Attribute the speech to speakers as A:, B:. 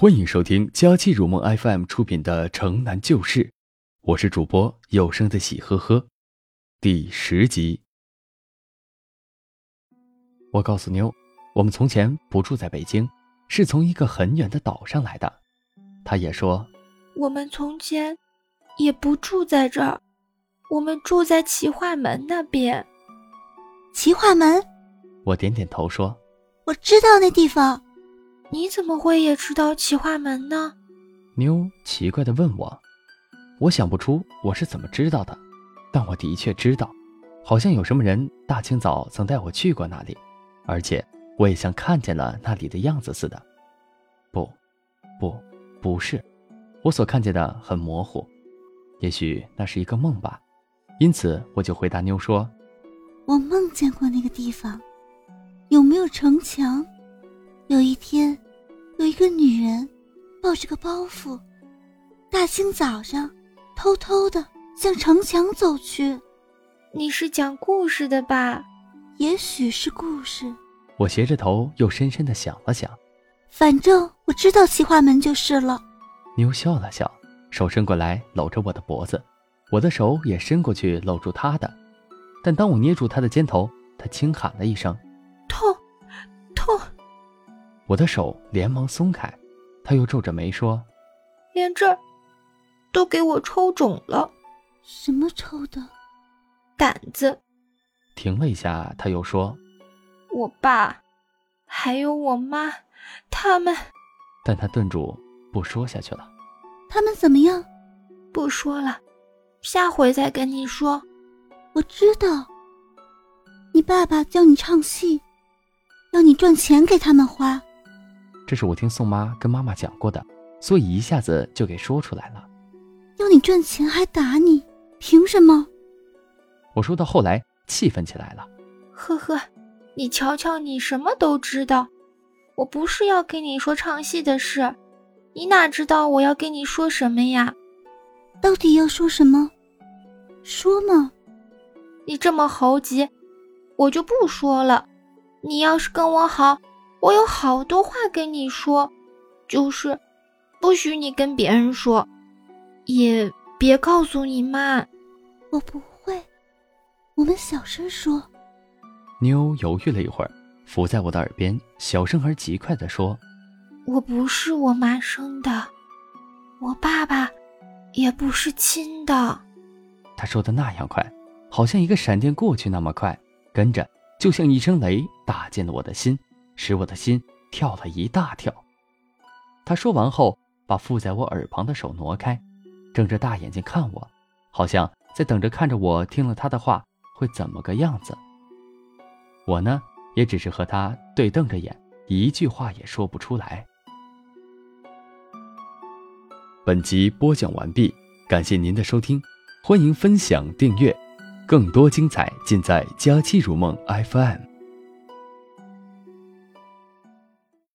A: 欢迎收听佳期如梦 FM 出品的《城南旧事》，我是主播有声的喜呵呵，第十集。我告诉妞，我们从前不住在北京，是从一个很远的岛上来的。她也说，
B: 我们从前也不住在这儿，我们住在齐化门那边。
C: 齐化门，
A: 我点点头说，
C: 我知道那地方。
B: 你怎么会也知道齐化门呢？
A: 妞奇怪的问我，我想不出我是怎么知道的，但我的确知道，好像有什么人大清早曾带我去过那里，而且我也像看见了那里的样子似的。不，不，不是，我所看见的很模糊，也许那是一个梦吧。因此，我就回答妞说：“
C: 我梦见过那个地方，有没有城墙？”有一天，个女人抱着个包袱，大清早上偷偷的向城墙走去。
B: 你是讲故事的吧？
C: 也许是故事。
A: 我斜着头又深深的想了想，
C: 反正我知道西华门就是了。
A: 妞笑了笑，手伸过来搂着我的脖子，我的手也伸过去搂住她的。但当我捏住她的肩头，她轻喊了一声：“
B: 痛，痛。”
A: 我的手连忙松开，他又皱着眉说：“
B: 连这儿都给我抽肿了。”“
C: 什么抽的？”“
B: 胆子。”
A: 停了一下，他又说：“
B: 我爸，还有我妈，他们……”
A: 但他顿住，不说下去了。
C: “他们怎么样？”“
B: 不说了，下回再跟你说。”“
C: 我知道，你爸爸教你唱戏，要你赚钱给他们花。”
A: 这是我听宋妈跟妈妈讲过的，所以一下子就给说出来了。
C: 要你赚钱还打你，凭什么？
A: 我说到后来气愤起来了。
B: 呵呵，你瞧瞧，你什么都知道。我不是要跟你说唱戏的事，你哪知道我要跟你说什么呀？
C: 到底要说什么？说嘛。
B: 你这么猴急，我就不说了。你要是跟我好。我有好多话跟你说，就是不许你跟别人说，也别告诉你妈。
C: 我不会，我们小声说。
A: 妞犹豫了一会儿，伏在我的耳边，小声而极快地说：“
B: 我不是我妈生的，我爸爸也不是亲的。”
A: 他说的那样快，好像一个闪电过去那么快，跟着就像一声雷打进了我的心。使我的心跳了一大跳。他说完后，把附在我耳旁的手挪开，睁着大眼睛看我，好像在等着看着我听了他的话会怎么个样子。我呢，也只是和他对瞪着眼，一句话也说不出来。本集播讲完毕，感谢您的收听，欢迎分享订阅，更多精彩尽在《佳期如梦 FM》。